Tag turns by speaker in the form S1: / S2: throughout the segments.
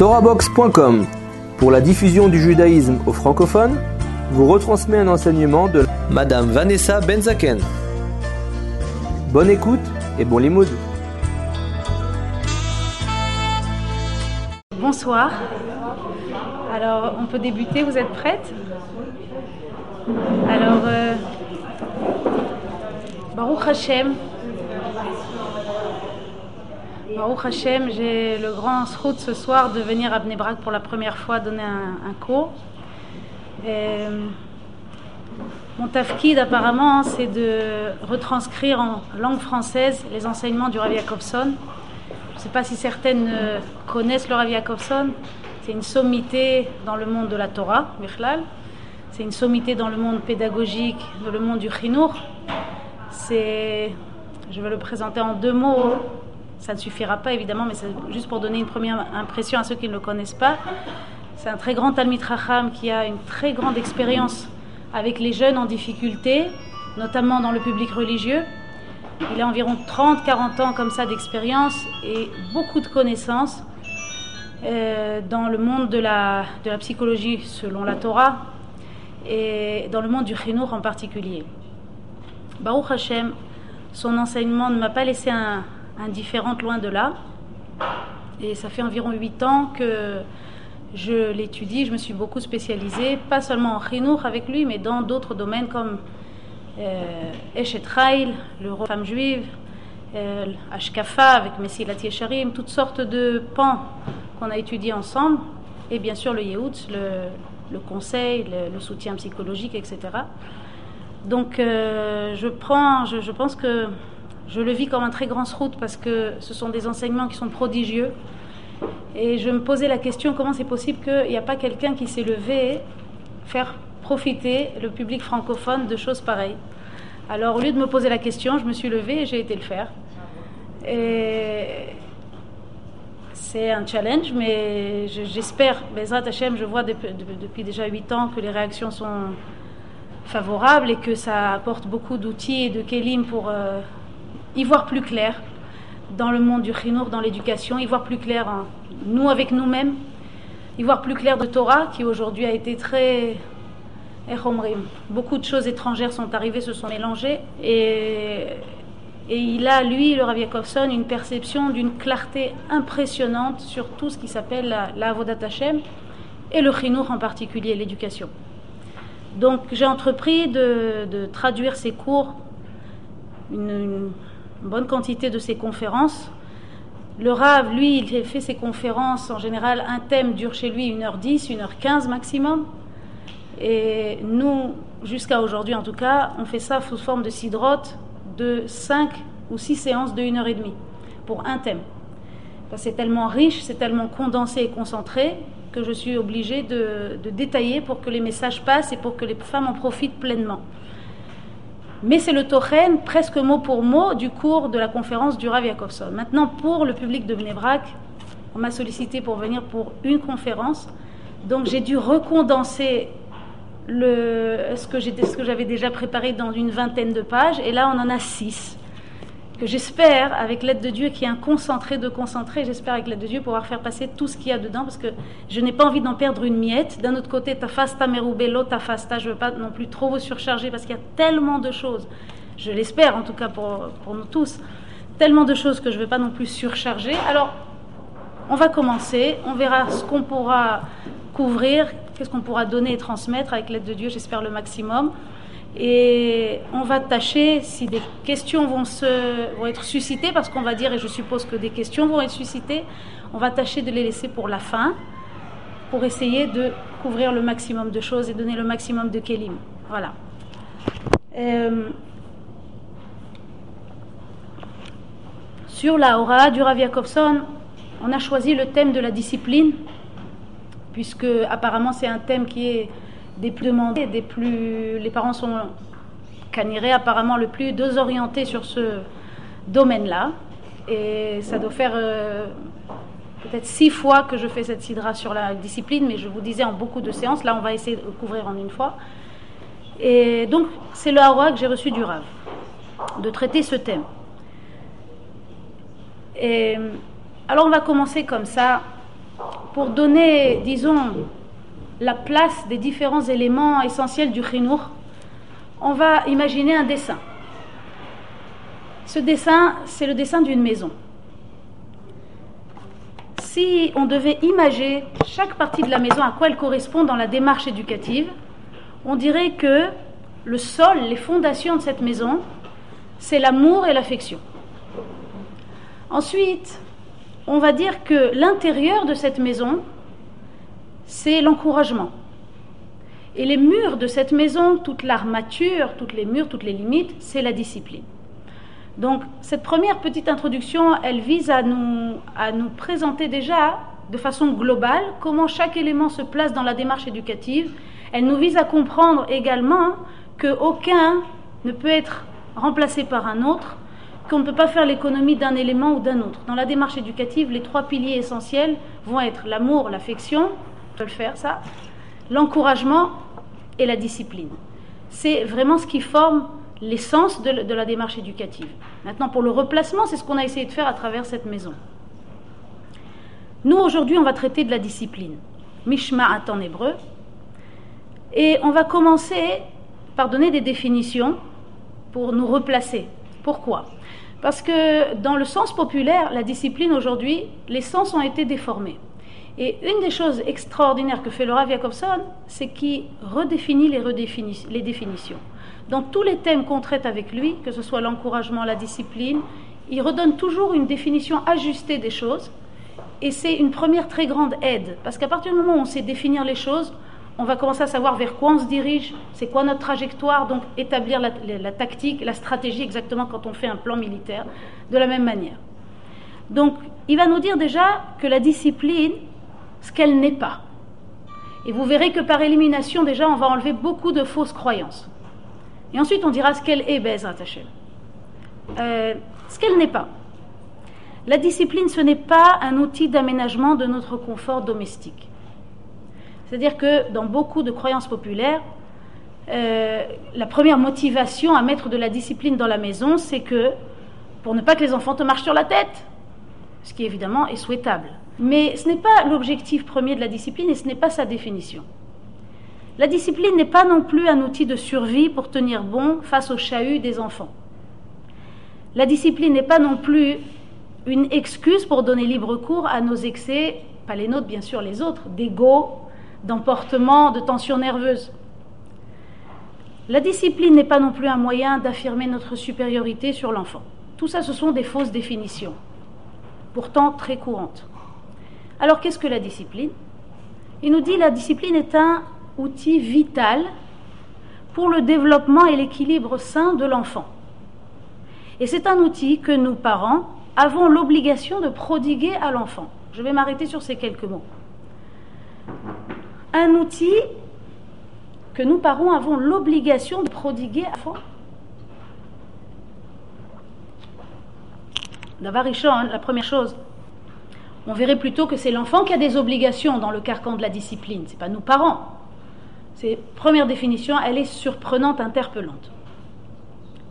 S1: Torabox.com pour la diffusion du judaïsme aux francophones vous retransmet un enseignement de Madame Vanessa Benzaken. Bonne écoute et bon limoud.
S2: Bonsoir. Alors, on peut débuter, vous êtes prête? Alors, euh, Baruch Hashem. Baruch Hashem, j'ai le grand route ce soir de venir à Bnebrak pour la première fois donner un, cours. mon tafkid apparemment, c'est de retranscrire en langue française les enseignements du Rav Jacobson. Je ne sais pas si certaines connaissent le Rav Jacobson. C'est une sommité dans le monde de la Torah, Michlal. C'est une sommité dans le monde pédagogique, dans le monde du Chinour. C'est, je vais le présenter en deux mots. Ça ne suffira pas évidemment, mais c'est juste pour donner une première impression à ceux qui ne le connaissent pas. C'est un très grand Talmid Racham qui a une très grande expérience avec les jeunes en difficulté, notamment dans le public religieux. Il a environ 30-40 ans comme ça d'expérience et beaucoup de connaissances euh, dans le monde de la, de la psychologie selon la Torah et dans le monde du chinour en particulier. Baruch Hashem, son enseignement ne m'a pas laissé indifférente loin de là. Et ça fait environ 8 ans que je l'étudie, je me suis beaucoup spécialisée, pas seulement en chinour avec lui, mais dans d'autres domaines comme euh, Eshet le rôle femme juive, euh, Ashkafa avec Messilat Yesharim, toutes sortes de pans qu'on a étudié ensemble, et bien sûr le Yehout, le, conseil, le, soutien psychologique, etc. Donc euh, je prends, je, pense que je le vis comme un très grand route parce que ce sont des enseignements qui sont prodigieux. Et je me posais la question comment c'est possible qu'il n'y a pas quelqu'un qui s'est levé faire profiter le public francophone de choses pareilles? Alors au lieu de me poser la question, je me suis levée et j'ai été le faire. Et c'est un challenge, mais j'espère, Bezrat Hashem, je vois depuis, déjà 8 ans que les réactions sont favorables et que ça apporte beaucoup d'outils et de kelim pour euh, y voir plus clair dans le monde du chinour, dans l'éducation, y voir plus clair, nous avec nous-mêmes, y voir plus clair de Torah qui aujourd'hui a été très. Beaucoup de choses étrangères sont arrivées, se sont mélangées et et il a, lui, le Rav Yakovson, une perception d'une clarté impressionnante sur tout ce qui s'appelle la, la Avodat Hashem et le Chinour en particulier, l'éducation. Donc j'ai entrepris de, traduire ses cours, une, bonne quantité de ses conférences. Le Rav, lui, il fait ses conférences, en général, un thème dure chez lui 1h10, 1h15 maximum. Et nous, jusqu'à aujourd'hui en tout cas, on fait ça sous forme de sidrote, de 5 ou 6 séances de 1 heure et demie pour un thème. C'est tellement riche, c'est tellement condensé et concentré que je suis obligée de, détailler pour que les messages passent et pour que les femmes en profitent pleinement. Mais c'est le tochen, presque mot pour mot, du cours de la conférence du Rav Yakovson. Maintenant, pour le public de Bnebrak, on m'a sollicité pour venir pour une conférence. Donc j'ai dû recondenser ce que j'avais déjà préparé dans une vingtaine de pages, et là on en a six. Que j'espère, avec l'aide de Dieu, qui est un concentré de concentré, j'espère avec l'aide de Dieu pouvoir faire passer tout ce qu'il y a dedans, parce que je n'ai pas envie d'en perdre une miette. D'un autre côté, ta fasta merubello, ta fasta, je ne veux pas non plus trop vous surcharger, parce qu'il y a tellement de choses, je l'espère en tout cas pour, pour nous tous, tellement de choses que je ne vais pas non plus surcharger. Alors, on va commencer, on verra ce qu'on pourra couvrir, qu'est-ce qu'on pourra donner et transmettre avec l'aide de Dieu, j'espère le maximum. Et on va tâcher, si des questions vont, se, vont être suscitées, parce qu'on va dire, et je suppose que des questions vont être suscitées, on va tâcher de les laisser pour la fin, pour essayer de couvrir le maximum de choses et donner le maximum de kelim. Voilà. Euh, sur la aura du Rav Yakovson, on a choisi le thème de la discipline puisque apparemment c'est un thème qui est des plus demandés, des plus. Les parents sont canirés apparemment le plus désorientés sur ce domaine-là. Et ça doit faire euh, peut-être six fois que je fais cette sidra sur la discipline, mais je vous disais en beaucoup de séances. Là, on va essayer de couvrir en une fois. Et donc, c'est le hawa que j'ai reçu du Rav, de traiter ce thème. Et alors, on va commencer comme ça pour donner, disons, la place des différents éléments essentiels du chinour, on va imaginer un dessin. Ce dessin, c'est le dessin d'une maison. Si on devait imager chaque partie de la maison, à quoi elle correspond dans la démarche éducative, on dirait que le sol, les fondations de cette maison, c'est l'amour et l'affection. Ensuite, on va dire que l'intérieur de cette maison, c'est l'encouragement. Et les murs de cette maison, toute l'armature, toutes les murs, toutes les limites, c'est la discipline. Donc cette première petite introduction, elle vise à nous, à nous présenter déjà de façon globale comment chaque élément se place dans la démarche éducative. Elle nous vise à comprendre également qu'aucun ne peut être remplacé par un autre, qu'on ne peut pas faire l'économie d'un élément ou d'un autre. Dans la démarche éducative, les trois piliers essentiels vont être l'amour, l'affection, le faire ça, l'encouragement et la discipline. C'est vraiment ce qui forme l'essence de, la démarche éducative. Maintenant, pour le replacement, c'est ce qu'on a essayé de faire à travers cette maison. Nous, aujourd'hui, on va traiter de la discipline. Mishma'at en hébreu. Et on va commencer par donner des définitions pour nous replacer. Pourquoi? Parce que dans le sens populaire, la discipline aujourd'hui, les sens ont été déformés. Et une des choses extraordinaires que fait Rav Jacobson, c'est qu'il redéfinit les, définitions. Dans tous les thèmes qu'on traite avec lui, que ce soit l'encouragement, la discipline, il redonne toujours une définition ajustée des choses. Et c'est une première très grande aide. Parce qu'à partir du moment où on sait définir les choses, on va commencer à savoir vers quoi on se dirige, c'est quoi notre trajectoire, donc établir la, tactique, la stratégie exactement quand on fait un plan militaire, de la même manière. Donc, il va nous dire déjà que la discipline, ce qu'elle n'est pas. Et vous verrez que par élimination, déjà, on va enlever beaucoup de fausses croyances. Et ensuite, on dira ce qu'elle est, Bezrat. Euh, ce qu'elle n'est pas. La discipline, ce n'est pas un outil d'aménagement de notre confort domestique. C'est-à-dire que dans beaucoup de croyances populaires, euh, la première motivation à mettre de la discipline dans la maison, c'est que pour ne pas que les enfants te marchent sur la tête, ce qui évidemment est souhaitable. Mais ce n'est pas l'objectif premier de la discipline et ce n'est pas sa définition. La discipline n'est pas non plus un outil de survie pour tenir bon face au chahut des enfants. La discipline n'est pas non plus une excuse pour donner libre cours à nos excès, pas les nôtres bien sûr, les autres, d'ego, d'emportement, de tension nerveuse. La discipline n'est pas non plus un moyen d'affirmer notre supériorité sur l'enfant. Tout ça, ce sont des fausses définitions, pourtant très courantes. Alors qu'est-ce que la discipline? Il nous dit la discipline est un outil vital pour le développement et l'équilibre sain de l'enfant. Et c'est un outil que nous, parents, avons l'obligation de prodiguer à l'enfant. Je vais m'arrêter sur ces quelques mots. Un outil que nous, parents, avons l'obligation de prodiguer à l'enfant. D'abord, la première chose, on verrait plutôt que c'est l'enfant qui a des obligations dans le carcan de la discipline, ce n'est pas nous parents. C'est première définition, elle est surprenante, interpellante.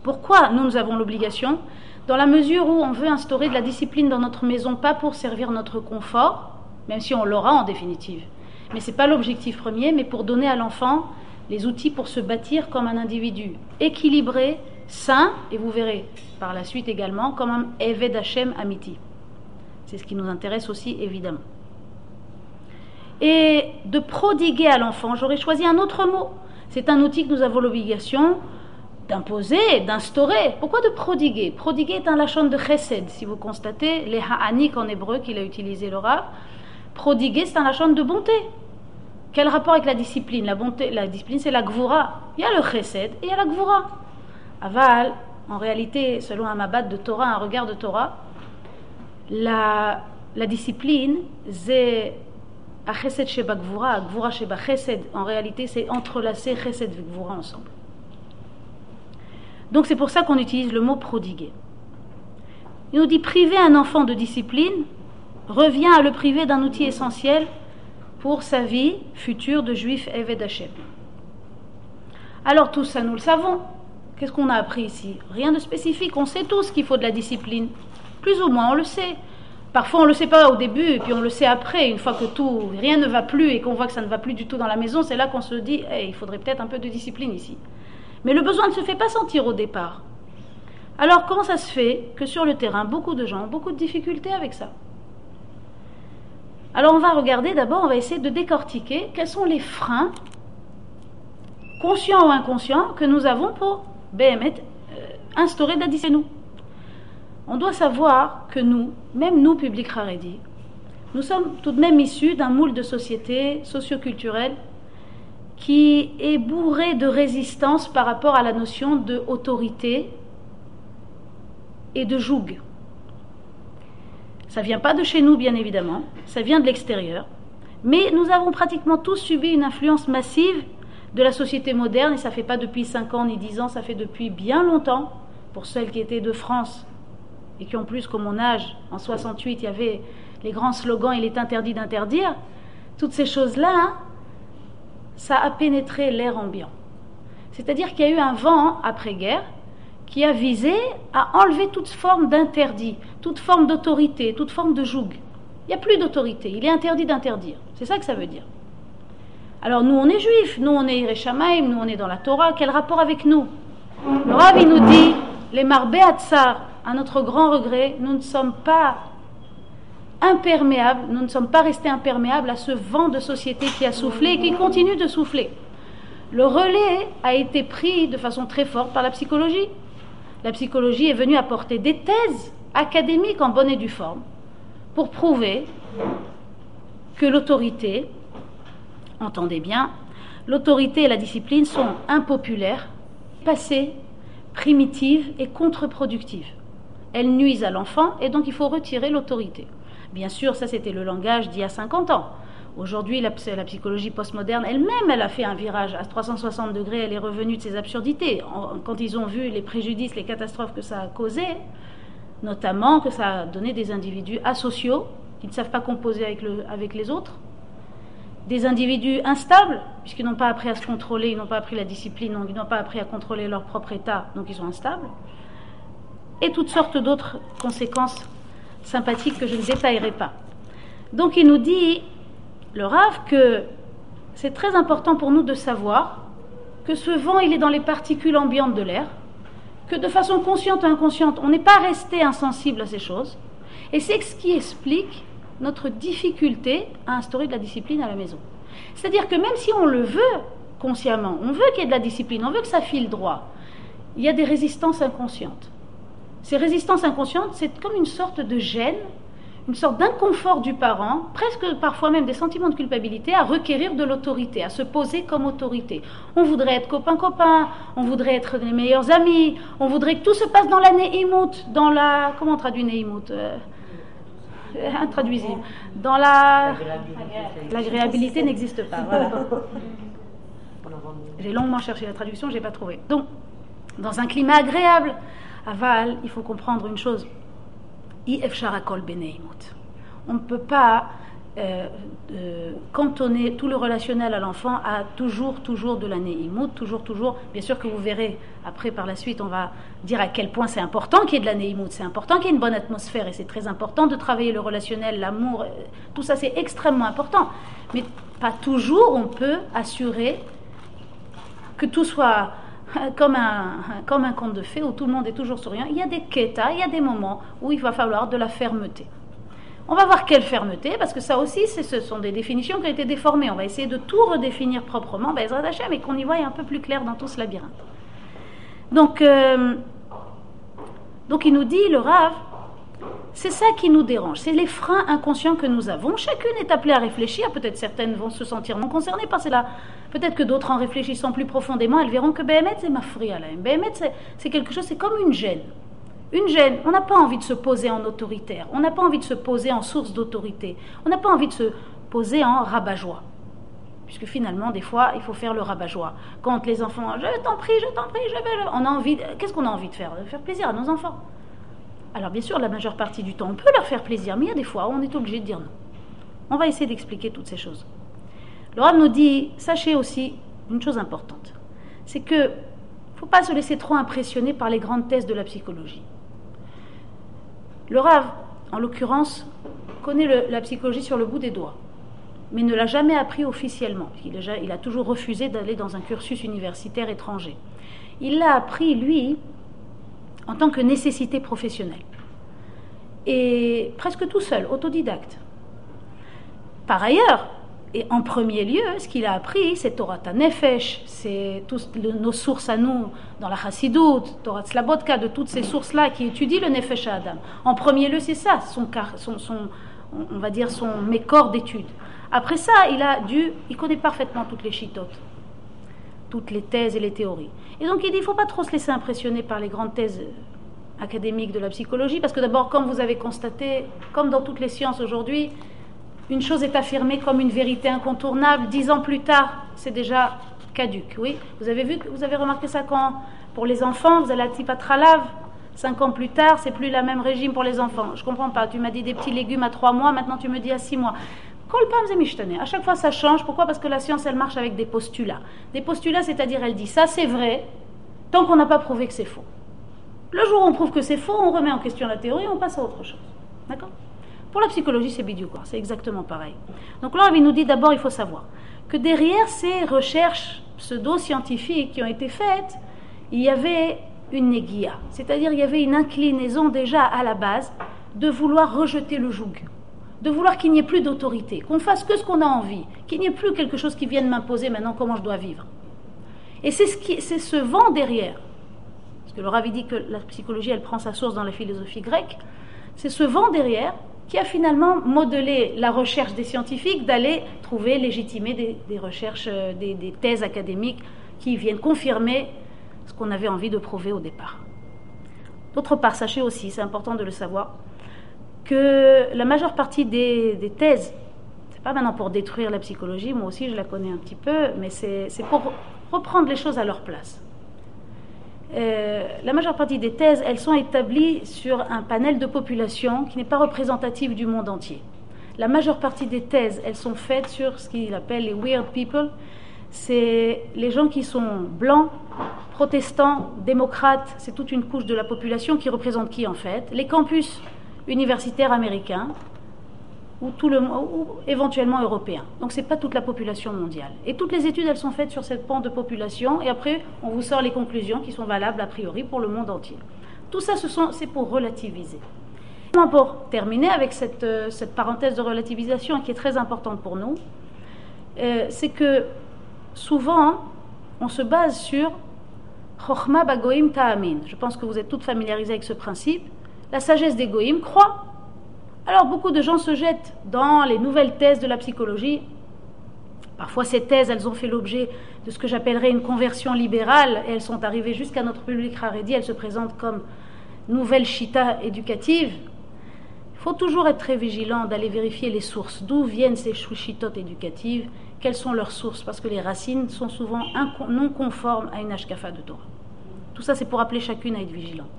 S2: Pourquoi nous, nous avons l'obligation? Dans la mesure où on veut instaurer de la discipline dans notre maison, pas pour servir notre confort, même si on l'aura en définitive. Mais ce n'est pas l'objectif premier, mais pour donner à l'enfant les outils pour se bâtir comme un individu équilibré, sain, et vous verrez par la suite également comme un Eved Hashem Amiti. C'est ce qui nous intéresse aussi évidemment et de prodiguer à l'enfant. J'aurais choisi un autre mot. C'est un outil que nous avons l'obligation d'imposer, d'instaurer. Pourquoi de prodiguer? Prodiguer est un lachon de chesed, si vous constatez, les ha'anik en hébreu qu'il a utilisé le Prodiguer, c'est un lachon de bonté. Quel rapport avec la discipline? La bonté, la discipline, c'est la gvura. Il y a le chesed et il y a la gvura. Aval, en réalité, selon un mabat de Torah, un regard de Torah, la, discipline, c'est chesed sheba gvura, gvura sheba chesed, en réalité c'est entrelacer chesed et gvura ensemble. Donc c'est pour ça qu'on utilise le mot prodiguer. Il nous dit priver un enfant de discipline revient à le priver d'un outil essentiel pour sa vie future de juif Eved Hashem. Alors tout ça, nous le savons. Qu'est-ce qu'on a appris ici? Rien de spécifique. On sait tous qu'il faut de la discipline. Plus ou moins, on le sait. Parfois, on ne le sait pas au début, et puis on le sait après, une fois que tout, rien ne va plus et qu'on voit que ça ne va plus du tout dans la maison, c'est là qu'on se dit, il faudrait peut-être un peu de discipline ici. Mais le besoin ne se fait pas sentir au départ. Alors, comment ça se fait que sur le terrain, beaucoup de gens ont beaucoup de difficultés avec ça? Alors, on va regarder d'abord, on va essayer de décortiquer quels sont les freins, conscients ou inconscients, que nous avons pour BMT euh, instaurer la nous on doit savoir que nous, même nous, public Haredi, nous sommes tout de même issus d'un moule de société socioculturelle qui est bourré de résistance par rapport à la notion de autorité et de joug. Ça vient pas de chez nous, bien évidemment, ça vient de l'extérieur, mais nous avons pratiquement tous subi une influence massive de la société moderne, et ça fait pas depuis 5 ans ni 10 ans, ça fait depuis bien longtemps, pour celles qui étaient de France et qui en plus, comme mon âge, en 68, il y avait les grands slogans Il est interdit d'interdire, toutes ces choses-là, hein, ça a pénétré l'air ambiant. C'est-à-dire qu'il y a eu un vent après-guerre qui a visé à enlever toute forme d'interdit, toute forme d'autorité, toute forme de joug. Il n'y a plus d'autorité, il est interdit d'interdire. C'est ça que ça veut dire. Alors nous, on est juifs, nous, on est Ireshamaim, nous, on est dans la Torah. Quel rapport avec nous? Le Rav, nous dit, les marbé à notre grand regret, nous ne sommes pas imperméables, nous ne sommes pas restés imperméables à ce vent de société qui a soufflé et qui continue de souffler. Le relais a été pris de façon très forte par la psychologie. La psychologie est venue apporter des thèses académiques en bonne et due forme pour prouver que l'autorité, entendez bien, l'autorité et la discipline sont impopulaires, passées, primitives et contre-productives elles nuisent à l'enfant et donc il faut retirer l'autorité. Bien sûr, ça c'était le langage d'il y a 50 ans. Aujourd'hui, la, psychologie postmoderne elle-même, elle a fait un virage à 360 degrés, elle est revenue de ses absurdités. quand ils ont vu les préjudices, les catastrophes que ça a causé, notamment que ça a donné des individus asociaux qui ne savent pas composer avec, avec les autres, des individus instables, puisqu'ils n'ont pas appris à se contrôler, ils n'ont pas appris la discipline, ils n'ont pas appris à contrôler leur propre état, donc ils sont instables et toutes sortes d'autres conséquences sympathiques que je ne détaillerai pas. Donc il nous dit, le Rav, que c'est très important pour nous de savoir que ce vent, il est dans les particules ambiantes de l'air, que de façon consciente ou inconsciente, on n'est pas resté insensible à ces choses, et c'est ce qui explique notre difficulté à instaurer de la discipline à la maison. C'est-à-dire que même si on le veut consciemment, on veut qu'il y ait de la discipline, on veut que ça file droit, il y a des résistances inconscientes. Ces résistances inconscientes, c'est comme une sorte de gêne, une sorte d'inconfort du parent, presque parfois même des sentiments de culpabilité, à requérir de l'autorité, à se poser comme autorité. On voudrait être copain-copain, on voudrait être les meilleurs amis, on voudrait que tout se passe dans la Nehimut, dans la... Comment on traduit Nehimut euh, Intraduisible. Dans la... L'agréabilité n'existe pas. J'ai longuement cherché la traduction, je n'ai pas trouvé. Donc, dans un climat agréable, Aval, il faut comprendre une chose. On ne peut pas euh, euh, cantonner tout le relationnel à l'enfant à toujours, toujours de la néimout, toujours, toujours. Bien sûr que vous verrez, après, par la suite, on va dire à quel point c'est important qu'il y ait de la néimout, c'est important qu'il y ait une bonne atmosphère et c'est très important de travailler le relationnel, l'amour, euh, tout ça c'est extrêmement important. Mais pas toujours on peut assurer que tout soit comme un, comme un conte de fées où tout le monde est toujours souriant. Il y a des quêtas, il y a des moments où il va falloir de la fermeté. On va voir quelle fermeté, parce que ça aussi, ce sont des définitions qui ont été déformées. On va essayer de tout redéfinir proprement, ben, mais qu'on y voit un peu plus clair dans tout ce labyrinthe. Donc, euh, donc il nous dit, le Rav, c'est ça qui nous dérange, c'est les freins inconscients que nous avons. Chacune est appelée à réfléchir, peut-être certaines vont se sentir non concernées par cela, peut-être que d'autres en réfléchissant plus profondément, elles verront que BMT c'est ma fria là. BMT c'est quelque chose, c'est comme une gêne. Une gêne, on n'a pas envie de se poser en autoritaire, on n'a pas envie de se poser en source d'autorité, on n'a pas envie de se poser en rabat-joie. Puisque finalement, des fois, il faut faire le rabat-joie. Quand les enfants, je t'en prie, je t'en prie, je vais. On a envie, qu'est-ce qu'on a envie de faire? De faire plaisir à nos enfants. Alors bien sûr, la majeure partie du temps, on peut leur faire plaisir, mais il y a des fois où on est obligé de dire non. On va essayer d'expliquer toutes ces choses. Le nous dit, sachez aussi une chose importante, c'est que ne faut pas se laisser trop impressionner par les grandes thèses de la psychologie. Le Rav, en l'occurrence, connaît la psychologie sur le bout des doigts, mais ne l'a jamais appris officiellement. Il a toujours refusé d'aller dans un cursus universitaire étranger. Il l'a appris, lui, en tant que nécessité professionnelle. Et presque tout seul, autodidacte. Par ailleurs, et en premier lieu, ce qu'il a appris, c'est Torah Tanefesh, c'est nos sources à nous dans la Chassidut, Torah Slabodka, de toutes ces sources-là qui étudient le Nefesh à Adam. En premier lieu, c'est ça, son, son, on va dire son mécor d'études. Après ça, il a dû, il connaît parfaitement toutes les chitotes, toutes les thèses et les théories. Et donc il dit, il ne faut pas trop se laisser impressionner par les grandes thèses académiques de la psychologie, parce que d'abord, comme vous avez constaté, comme dans toutes les sciences aujourd'hui, une chose est affirmée comme une vérité incontournable, dix ans plus tard, c'est déjà caduque. Oui, vous avez vu, vous avez remarqué ça quand, pour les enfants, vous allez à Tipatralav, cinq ans plus tard, c'est plus le même régime pour les enfants. Je comprends pas. Tu m'as dit des petits légumes à trois mois, maintenant tu me dis à six mois. À chaque fois, ça change. Pourquoi? Parce que la science, elle marche avec des postulats. Des postulats, c'est-à-dire, elle dit ça, c'est vrai, tant qu'on n'a pas prouvé que c'est faux. Le jour où on prouve que c'est faux, on remet en question la théorie, on passe à autre chose. D'accord? Pour la psychologie, c'est quoi c'est exactement pareil. Donc là, il nous dit d'abord, il faut savoir que derrière ces recherches pseudo-scientifiques qui ont été faites, il y avait une négia, c'est-à-dire il y avait une inclinaison déjà à la base de vouloir rejeter le joug, de vouloir qu'il n'y ait plus d'autorité, qu'on fasse que ce qu'on a envie, qu'il n'y ait plus quelque chose qui vienne m'imposer maintenant comment je dois vivre. Et c'est ce, qui, c'est ce vent derrière, parce que le Ravi dit que la psychologie, elle prend sa source dans la philosophie grecque, c'est ce vent derrière qui a finalement modelé la recherche des scientifiques d'aller trouver, légitimer des, recherches, euh, des, des, thèses académiques qui viennent confirmer ce qu'on avait envie de prouver au départ. D'autre part, sachez aussi, c'est important de le savoir, que la majeure partie des, thèses, c'est pas maintenant pour détruire la psychologie, moi aussi je la connais un petit peu, mais c'est pour reprendre les choses à leur place. Euh, la majeure partie des thèses, elles sont établies sur un panel de population qui n'est pas représentatif du monde entier. La majeure partie des thèses, elles sont faites sur ce qu'il appelle les weird people. C'est les gens qui sont blancs, protestants, démocrates. C'est toute une couche de la population qui représente qui en fait Les campus universitaires américains, ou, tout le, ou éventuellement européen. Donc ce n'est pas toute la population mondiale. Et toutes les études, elles sont faites sur cette pan de population, et après, on vous sort les conclusions qui sont valables a priori pour le monde entier. Tout ça, c'est pour relativiser. Pour terminer avec cette, euh, cette, parenthèse de relativisation qui est très importante pour nous, euh, c'est que souvent, on se base sur Chochma Bagoim Ta'amin. Je pense que vous êtes toutes familiarisées avec ce principe. La sagesse des Goïm croit alors beaucoup de gens se jettent dans les nouvelles thèses de la psychologie. Parfois ces thèses, elles ont fait l'objet de ce que j'appellerais une conversion libérale et elles sont arrivées jusqu'à notre public Haredi. Elles se présentent comme nouvelles chita éducatives. Il faut toujours être très vigilant d'aller vérifier les sources. D'où viennent ces chitotes éducatives? Quelles sont leurs sources? Parce que les racines sont souvent non conformes à une ashkafa de Torah. Tout ça, c'est pour appeler chacune à être vigilante.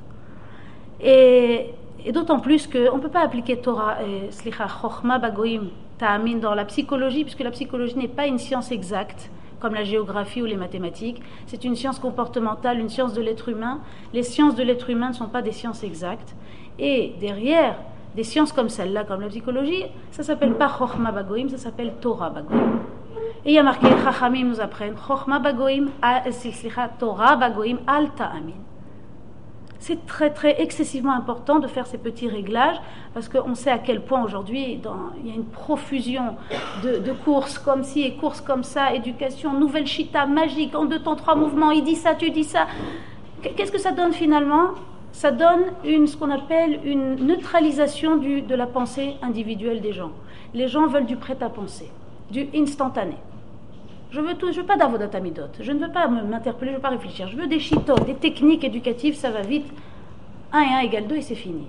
S2: Et d'autant plus qu'on ne peut pas appliquer Torah, et Slicha, Chochma, Bagoim, Ta'amin dans la psychologie, puisque la psychologie n'est pas une science exacte, comme la géographie ou les mathématiques. C'est une science comportementale, une science de l'être humain. Les sciences de l'être humain ne sont pas des sciences exactes. Et derrière des sciences comme celle-là, comme la psychologie, ça s'appelle pas Chochma Bagoim, ça s'appelle Torah Bagoim. Et il y a marqué, Chachamim nous apprennent, Chochma Bagoim, Torah Bagoim, Al Ta'amin c'est très très excessivement important de faire ces petits réglages parce qu'on sait à quel point aujourd'hui il y a une profusion de, courses comme ci et courses comme ça, éducation, nouvelle chita magique, en deux temps trois mouvements, il dit ça, tu dis ça. Qu'est-ce que ça donne finalement? Ça donne une, ce qu'on appelle une neutralisation de la pensée individuelle des gens. Les gens veulent du prêt à penser, du instantané. Je veux, tout, je veux pas d'avodatamidot. Je ne veux pas m'interpeller, je ne veux pas réfléchir. Je veux des chitotes, des techniques éducatives, ça va vite. 1 et 1 égale 2 et c'est fini.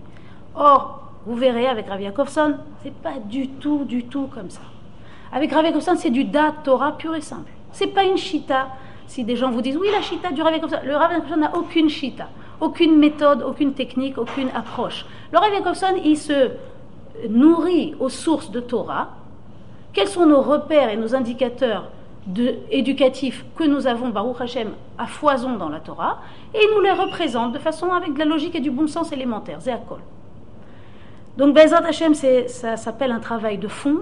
S2: Or, vous verrez avec Rav Yakovson, c'est pas du tout, du tout comme ça. Avec Rav Yakovson, c'est du dat Torah pur et simple. C'est pas une chita. Si des gens vous disent oui, la chita du Rav Yakovson, le Rav Yakovson n'a aucune chita, aucune méthode, aucune technique, aucune approche. Le Rav Yakovson, il se nourrit aux sources de Torah. Quels sont nos repères et nos indicateurs de, éducatifs que nous avons, Baruch Hashem, à foison dans la Torah, et nous les représente de façon avec de la logique et du bon sens élémentaire, Zéakol. Donc Bezat Hashem, ça s'appelle un travail de fond,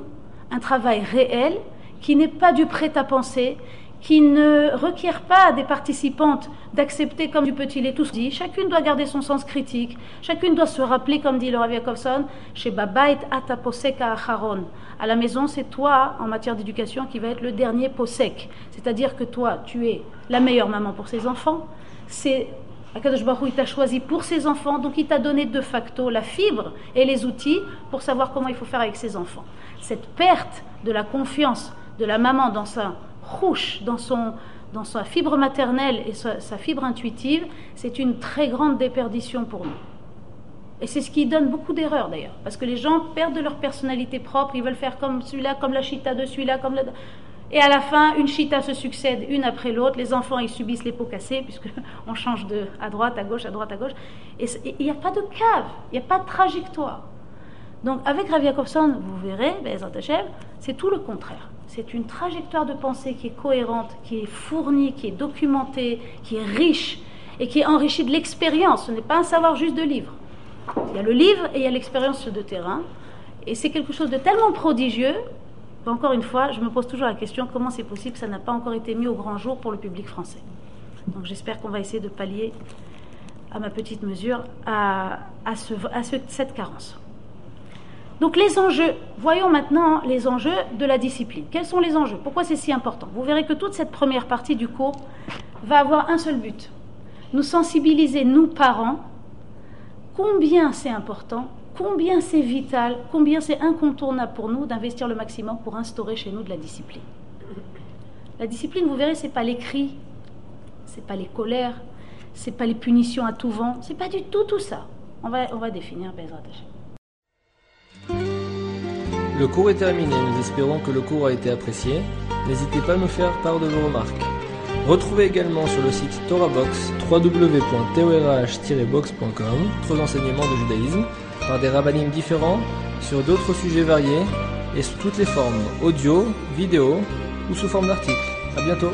S2: un travail réel, qui n'est pas du prêt-à-penser, qui ne requiert pas des participantes d'accepter comme du petit lait tout dit. Chacune doit garder son sens critique. Chacune doit se rappeler, comme dit le Rav Yakovson, chez Babait Ataposeka Acharon. À la maison, c'est toi, en matière d'éducation, qui va être le dernier posek. C'est-à-dire que toi, tu es la meilleure maman pour ses enfants. C'est Akadosh Baruch il t'a choisi pour ses enfants, donc il t'a donné de facto la fibre et les outils pour savoir comment il faut faire avec ses enfants. Cette perte de la confiance de la maman dans sa rouche, dans, son, dans sa fibre maternelle et sa, fibre intuitive, c'est une très grande déperdition pour nous. Et c'est ce qui donne beaucoup d'erreurs d'ailleurs, parce que les gens perdent de leur personnalité propre, ils veulent faire comme celui-là, comme la chita de celui-là, comme la... Et à la fin, une chita se succède une après l'autre, les enfants ils subissent les pots cassés, puisqu'on change de à droite, à gauche, à droite, à gauche, et il n'y a pas de cave, il n'y a pas de trajectoire. Donc avec Rav Yakovson, vous verrez, c'est tout le contraire. C'est une trajectoire de pensée qui est cohérente, qui est fournie, qui est documentée, qui est riche et qui est enrichie de l'expérience. Ce n'est pas un savoir juste de livre. Il y a le livre et il y a l'expérience de terrain. Et c'est quelque chose de tellement prodigieux qu'encore une fois, je me pose toujours la question comment c'est possible que ça n'a pas encore été mis au grand jour pour le public français? Donc j'espère qu'on va essayer de pallier à ma petite mesure à cette carence. Donc les enjeux, voyons maintenant les enjeux de la discipline. Quels sont les enjeux? Pourquoi c'est si important? Vous verrez que toute cette première partie du cours va avoir un seul but. Nous sensibiliser, nous parents, combien c'est important, combien c'est vital, combien c'est incontournable pour nous d'investir le maximum pour instaurer chez nous de la discipline. La discipline, vous verrez, c'est pas les cris, c'est pas les colères, c'est pas les punitions à tout vent, c'est pas du tout tout ça. On va, on va définir
S1: le cours est terminé, nous espérons que le cours a été apprécié. N'hésitez pas à nous faire part de vos remarques. Retrouvez également sur le site TorahBox www.torah-box.com d'autres enseignements de judaïsme par des rabbinim différents sur d'autres sujets variés et sous toutes les formes audio, vidéo ou sous forme d'articles. A bientôt